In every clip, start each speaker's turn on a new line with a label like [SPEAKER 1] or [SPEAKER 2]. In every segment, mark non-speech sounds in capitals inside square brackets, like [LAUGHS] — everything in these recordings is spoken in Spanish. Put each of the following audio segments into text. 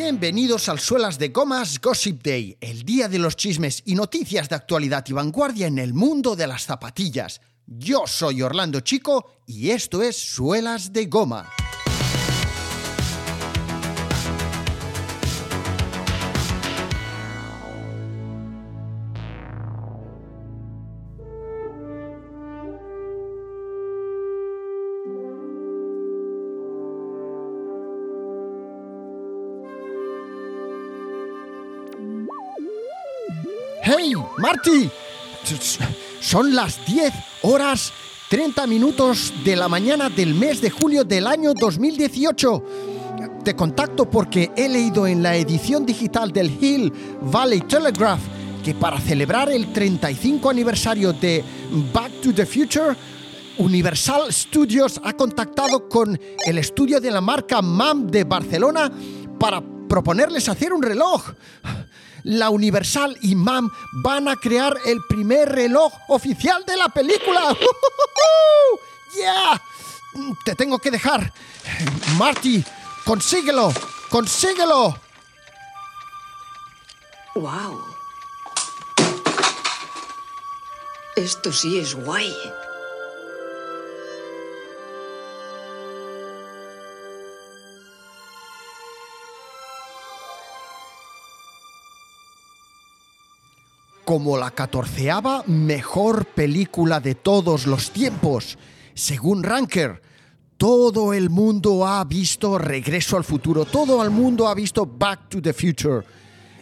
[SPEAKER 1] Bienvenidos al Suelas de Gomas Gossip Day, el día de los chismes y noticias de actualidad y vanguardia en el mundo de las zapatillas. Yo soy Orlando Chico y esto es Suelas de Goma. ¡Hey, Marty! Son las 10 horas 30 minutos de la mañana del mes de julio del año 2018. Te contacto porque he leído en la edición digital del Hill Valley Telegraph que para celebrar el 35 aniversario de Back to the Future, Universal Studios ha contactado con el estudio de la marca MAM de Barcelona para proponerles hacer un reloj la Universal y MAM van a crear el primer reloj oficial de la película. [LAUGHS] ¡Yeah! Te tengo que dejar. Marty, consíguelo, consíguelo.
[SPEAKER 2] ¡Wow! Esto sí es guay.
[SPEAKER 1] Como la catorceava mejor película de todos los tiempos. Según Ranker, todo el mundo ha visto Regreso al Futuro, todo el mundo ha visto Back to the Future.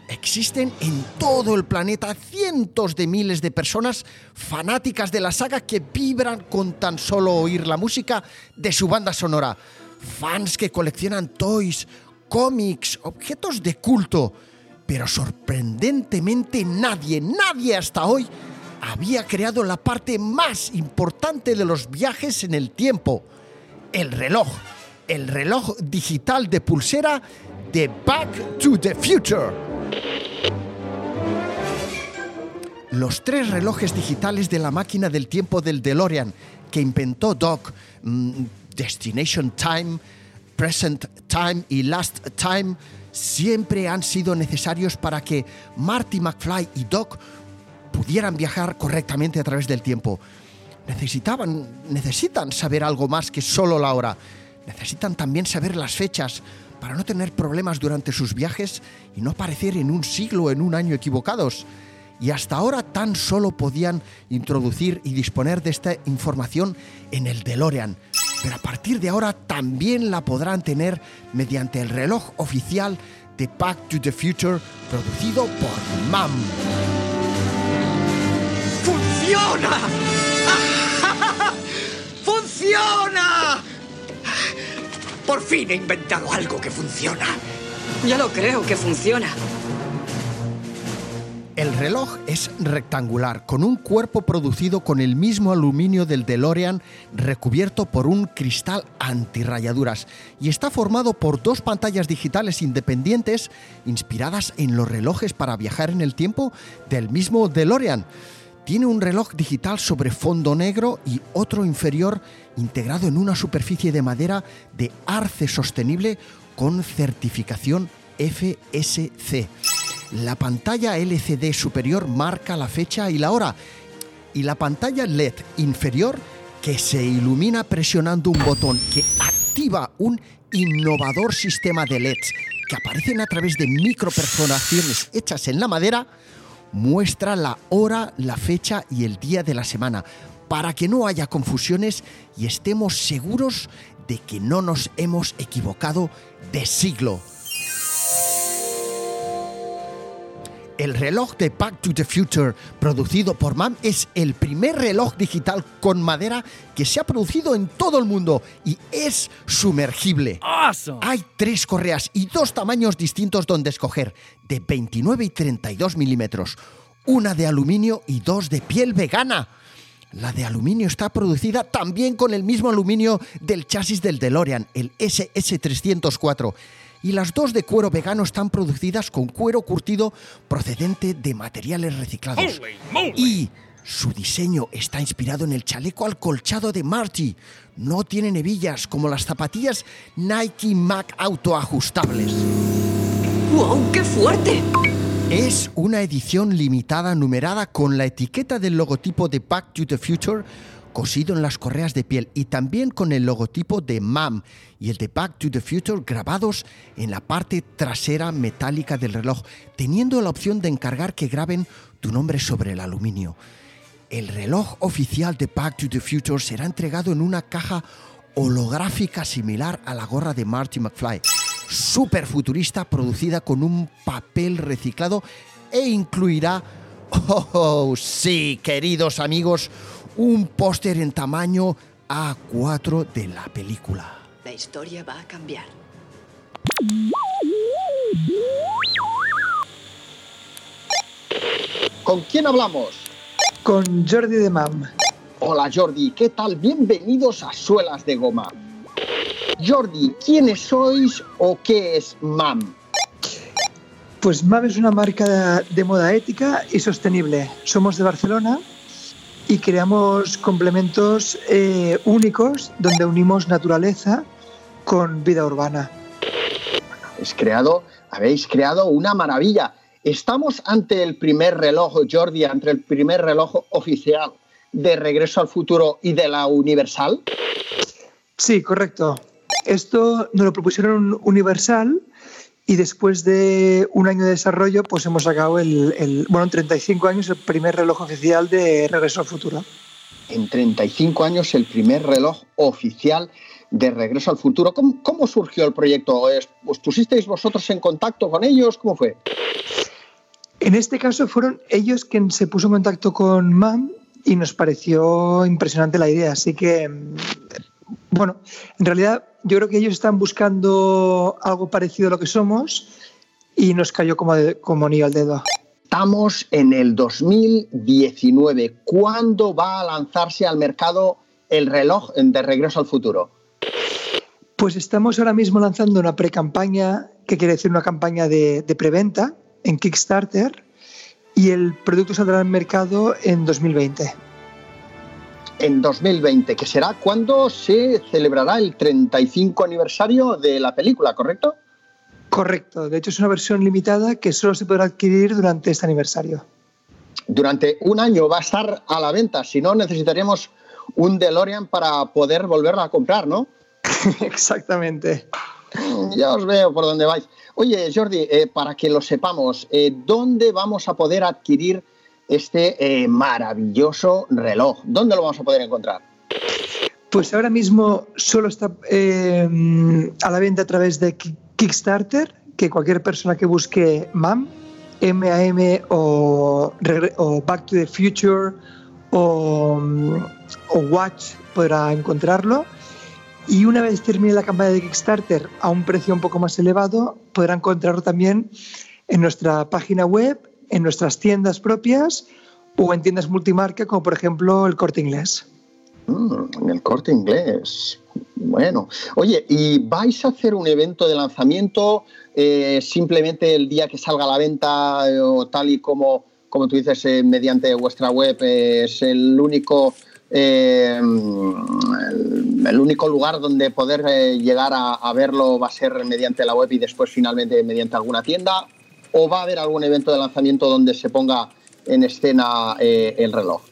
[SPEAKER 1] Existen en todo el planeta cientos de miles de personas fanáticas de la saga que vibran con tan solo oír la música de su banda sonora. Fans que coleccionan toys, cómics, objetos de culto pero sorprendentemente nadie, nadie hasta hoy había creado la parte más importante de los viajes en el tiempo, el reloj, el reloj digital de pulsera de Back to the Future. Los tres relojes digitales de la máquina del tiempo del DeLorean que inventó Doc, mm, Destination Time, Present Time y Last Time, siempre han sido necesarios para que Marty McFly y Doc pudieran viajar correctamente a través del tiempo. Necesitaban, necesitan saber algo más que solo la hora. Necesitan también saber las fechas para no tener problemas durante sus viajes y no aparecer en un siglo o en un año equivocados. Y hasta ahora tan solo podían introducir y disponer de esta información en el DeLorean pero a partir de ahora también la podrán tener mediante el reloj oficial de Back to the Future producido por MAM.
[SPEAKER 3] ¡Funciona! [LAUGHS] ¡Funciona! Por fin he inventado algo que funciona.
[SPEAKER 2] Ya lo creo que funciona.
[SPEAKER 1] El reloj es rectangular, con un cuerpo producido con el mismo aluminio del DeLorean recubierto por un cristal antirrayaduras y está formado por dos pantallas digitales independientes inspiradas en los relojes para viajar en el tiempo del mismo DeLorean. Tiene un reloj digital sobre fondo negro y otro inferior integrado en una superficie de madera de arce sostenible con certificación FSC. La pantalla LCD superior marca la fecha y la hora y la pantalla LED inferior que se ilumina presionando un botón que activa un innovador sistema de LEDs que aparecen a través de microperforaciones hechas en la madera, muestra la hora, la fecha y el día de la semana para que no haya confusiones y estemos seguros de que no nos hemos equivocado de siglo. El reloj de Back to the Future, producido por MAM, es el primer reloj digital con madera que se ha producido en todo el mundo y es sumergible. Hay tres correas y dos tamaños distintos donde escoger, de 29 y 32 milímetros, una de aluminio y dos de piel vegana. La de aluminio está producida también con el mismo aluminio del chasis del DeLorean, el SS304 y las dos de cuero vegano están producidas con cuero curtido procedente de materiales reciclados. Y su diseño está inspirado en el chaleco alcolchado de Marty. No tiene hebillas como las zapatillas Nike Mac autoajustables.
[SPEAKER 2] ¡Wow! ¡Qué fuerte!
[SPEAKER 1] Es una edición limitada numerada con la etiqueta del logotipo de Back to the Future cosido en las correas de piel y también con el logotipo de MAM y el de Back to the Future grabados en la parte trasera metálica del reloj, teniendo la opción de encargar que graben tu nombre sobre el aluminio. El reloj oficial de Back to the Future será entregado en una caja holográfica similar a la gorra de Marty McFly, súper futurista, producida con un papel reciclado e incluirá, [LAUGHS] oh, sí, queridos amigos, un póster en tamaño A4 de la película.
[SPEAKER 2] La historia va a cambiar.
[SPEAKER 3] ¿Con quién hablamos?
[SPEAKER 4] Con Jordi de Mam.
[SPEAKER 3] Hola Jordi, ¿qué tal? Bienvenidos a Suelas de Goma. Jordi, ¿quiénes sois o qué es MAM?
[SPEAKER 4] Pues MAM es una marca de moda ética y sostenible. Somos de Barcelona y creamos complementos eh, únicos donde unimos naturaleza con vida urbana.
[SPEAKER 3] Habéis creado, habéis creado una maravilla. Estamos ante el primer reloj, Jordi, ante el primer reloj oficial de Regreso al Futuro y de la Universal.
[SPEAKER 4] Sí, correcto. Esto nos lo propusieron Universal y después de un año de desarrollo, pues hemos sacado el, el, bueno, en 35 años el primer reloj oficial de Regreso al Futuro.
[SPEAKER 3] En 35 años el primer reloj oficial de Regreso al Futuro. ¿Cómo, cómo surgió el proyecto? ¿Os pusisteis vosotros en contacto con ellos? ¿Cómo fue?
[SPEAKER 4] En este caso fueron ellos quien se puso en contacto con MAM y nos pareció impresionante la idea. Así que, bueno, en realidad yo creo que ellos están buscando algo parecido a lo que somos y nos cayó como, de, como anillo al dedo.
[SPEAKER 3] Estamos en el 2019. ¿Cuándo va a lanzarse al mercado el reloj de Regreso al Futuro?
[SPEAKER 4] Pues estamos ahora mismo lanzando una pre-campaña, que quiere decir una campaña de, de preventa en Kickstarter, y el producto saldrá al mercado en 2020
[SPEAKER 3] en 2020, que será cuando se celebrará el 35 aniversario de la película, ¿correcto?
[SPEAKER 4] Correcto, de hecho es una versión limitada que solo se podrá adquirir durante este aniversario.
[SPEAKER 3] Durante un año va a estar a la venta, si no necesitaremos un DeLorean para poder volverla a comprar, ¿no? [LAUGHS]
[SPEAKER 4] Exactamente.
[SPEAKER 3] Ya os veo por dónde vais. Oye, Jordi, eh, para que lo sepamos, eh, ¿dónde vamos a poder adquirir este eh, maravilloso reloj. ¿Dónde lo vamos a poder encontrar?
[SPEAKER 4] Pues ahora mismo solo está eh, a la venta a través de Kickstarter, que cualquier persona que busque MAM, MAM o, o Back to the Future o, o Watch podrá encontrarlo. Y una vez termine la campaña de Kickstarter a un precio un poco más elevado, podrá encontrarlo también en nuestra página web en nuestras tiendas propias o en tiendas multimarca, como por ejemplo el corte inglés.
[SPEAKER 3] Mm, el corte inglés. Bueno, oye, ¿y vais a hacer un evento de lanzamiento eh, simplemente el día que salga a la venta eh, o tal y como, como tú dices, eh, mediante vuestra web es el único, el, el, único lugar donde poder llegar a, a verlo va a ser mediante la web y después finalmente mediante alguna tienda? O va a haber algún evento de lanzamiento donde se ponga en escena eh, el reloj?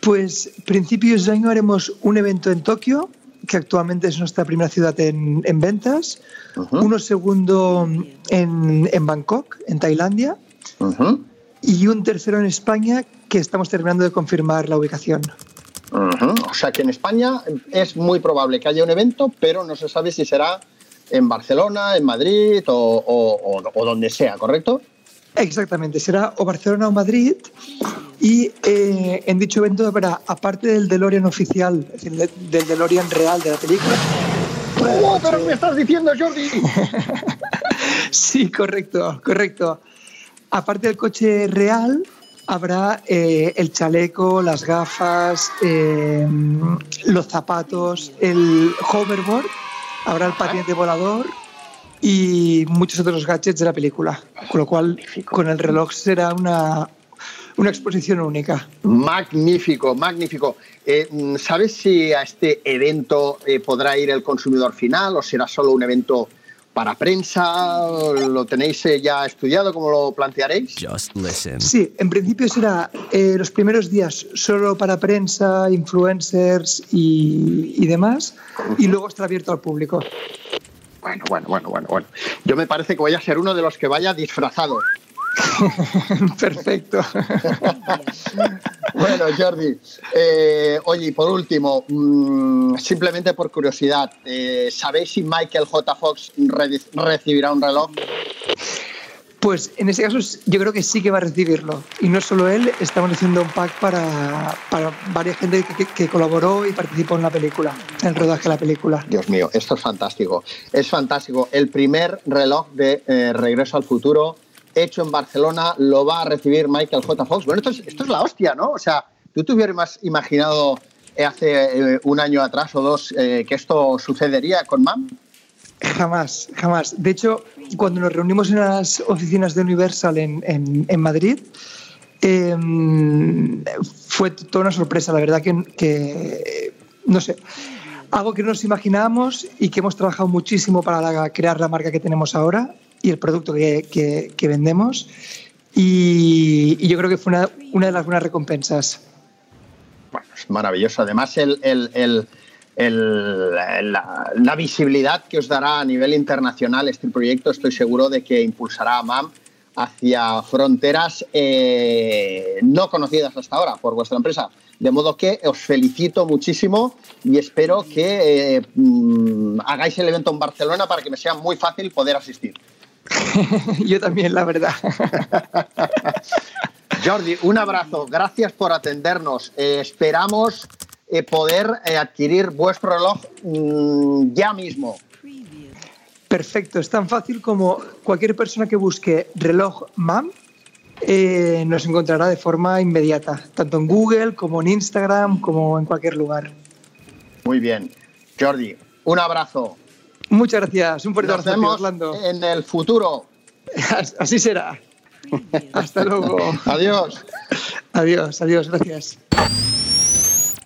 [SPEAKER 4] Pues principios de año haremos un evento en Tokio, que actualmente es nuestra primera ciudad en, en ventas, uh -huh. uno segundo en, en, Bangkok, en Tailandia, uh -huh. y un tercero en España, que estamos terminando de confirmar la ubicación.
[SPEAKER 3] Uh -huh. O sea que en España es muy probable que haya un evento, pero no se sabe si será en Barcelona, en Madrid o, o, o, o, donde sea, ¿correcto?
[SPEAKER 4] Exactamente, será o Barcelona o Madrid y eh, en dicho evento habrá, aparte del DeLorean oficial, es decir, del DeLorean real de la película.
[SPEAKER 3] ¡Oh, pero me estás diciendo, Jordi! [LAUGHS]
[SPEAKER 4] sí, correcto, correcto. Aparte del coche real, habrá eh, el chaleco, las gafas, eh, los zapatos, el hoverboard habrá el patinete volador y muchos otros gadgets de la película. Con lo cual, con el reloj será una, una exposición única.
[SPEAKER 3] Magnífico, magnífico. Eh, ¿Sabes si a este evento eh, podrá ir el consumidor final o será solo un evento para prensa? ¿Lo tenéis eh, ya estudiado? ¿Cómo lo plantearéis?
[SPEAKER 4] Sí, en principio será eh, los primeros días solo para prensa, influencers y, y demás, y luego estará abierto al público.
[SPEAKER 3] Bueno, bueno, bueno, bueno, bueno. Yo me parece que voy a ser uno de los que vaya disfrazado. [LAUGHS]
[SPEAKER 4] Perfecto. [LAUGHS]
[SPEAKER 3] bueno, Jordi, eh, oye, y por último, mm, simplemente por curiosidad, eh, ¿sabéis si Michael J. Fox recibirá un reloj?
[SPEAKER 4] Pues en ese caso yo creo que sí que va a recibirlo. Y no solo él, estamos haciendo un pack para, para varias gente que, colaboró y participó en la película, en el rodaje de la película.
[SPEAKER 3] Dios mío, esto es fantástico. Es fantástico. El primer reloj de eh, Regreso al Futuro hecho en Barcelona lo va a recibir Michael J. Fox. Bueno, esto es, esto es la hostia, ¿no? O sea, ¿tú te hubieras imaginado eh, hace eh, un año atrás o dos eh, que esto sucedería con MAM?
[SPEAKER 4] Jamás, jamás. De hecho, cuando nos reunimos en las oficinas de Universal en, Madrid, em, fue toda una sorpresa, la verdad que, que, no sé, algo que no nos imaginábamos y que hemos trabajado muchísimo para crear la marca que tenemos ahora y el producto que, que, vendemos. Y, yo creo que fue una, una, de las buenas recompensas.
[SPEAKER 3] Bueno, es maravilloso. Además, el, el, el, la, la, visibilidad que os dará a nivel internacional este proyecto, estoy seguro de que impulsará a MAM hacia fronteras eh, no conocidas hasta ahora por vuestra empresa. De modo que os felicito muchísimo y espero que eh, mm, hagáis el evento en Barcelona para que me sea muy fácil poder asistir. [LAUGHS]
[SPEAKER 4] Yo también, la verdad. [LAUGHS]
[SPEAKER 3] Jordi, un abrazo. Gracias por atendernos. Eh, esperamos eh, poder eh, adquirir vuestro reloj mm, ya mismo.
[SPEAKER 4] Perfecto. Es tan fácil como cualquier persona que busque reloj MAM nos encontrará de forma inmediata, tanto en Google como en Instagram, como en cualquier lugar.
[SPEAKER 3] Muy bien. Jordi, un abrazo.
[SPEAKER 4] Muchas gracias. Un fuerte abrazo,
[SPEAKER 3] Orlando. En el futuro. [LAUGHS]
[SPEAKER 4] Así será. Hasta luego.
[SPEAKER 3] Adiós.
[SPEAKER 4] Adiós, adiós, gracias.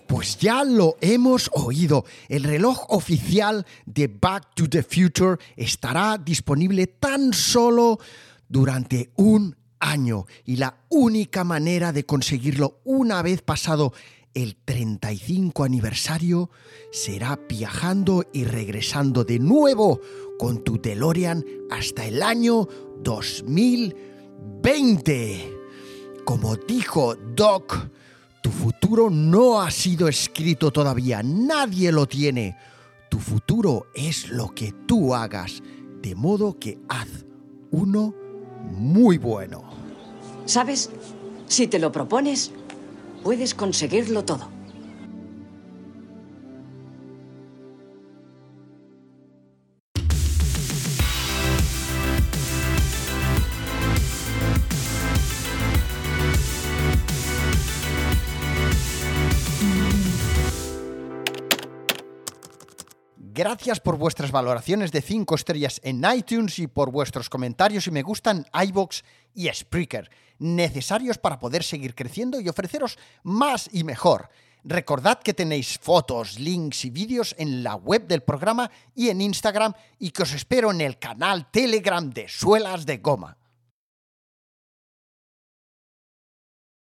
[SPEAKER 1] Pues ya lo hemos oído. El reloj oficial de Back to the Future estará disponible tan solo durante un año. Y la única manera de conseguirlo una vez pasado el 35 aniversario será viajando y regresando de nuevo con tu DeLorean hasta el año 2020. Como dijo Doc, tu futuro no ha sido escrito todavía, nadie lo tiene. Tu futuro es lo que tú hagas, de modo que haz uno muy bueno.
[SPEAKER 2] ¿Sabes? Si te lo propones, Puedes conseguirlo todo.
[SPEAKER 1] Gracias por vuestras valoraciones de 5 estrellas en iTunes y por vuestros comentarios y me gustan iBox y Spreaker, necesarios para poder seguir creciendo y ofreceros más y mejor. Recordad que tenéis fotos, links y vídeos en la web del programa y en Instagram y que os espero en el canal Telegram de Suelas de Goma.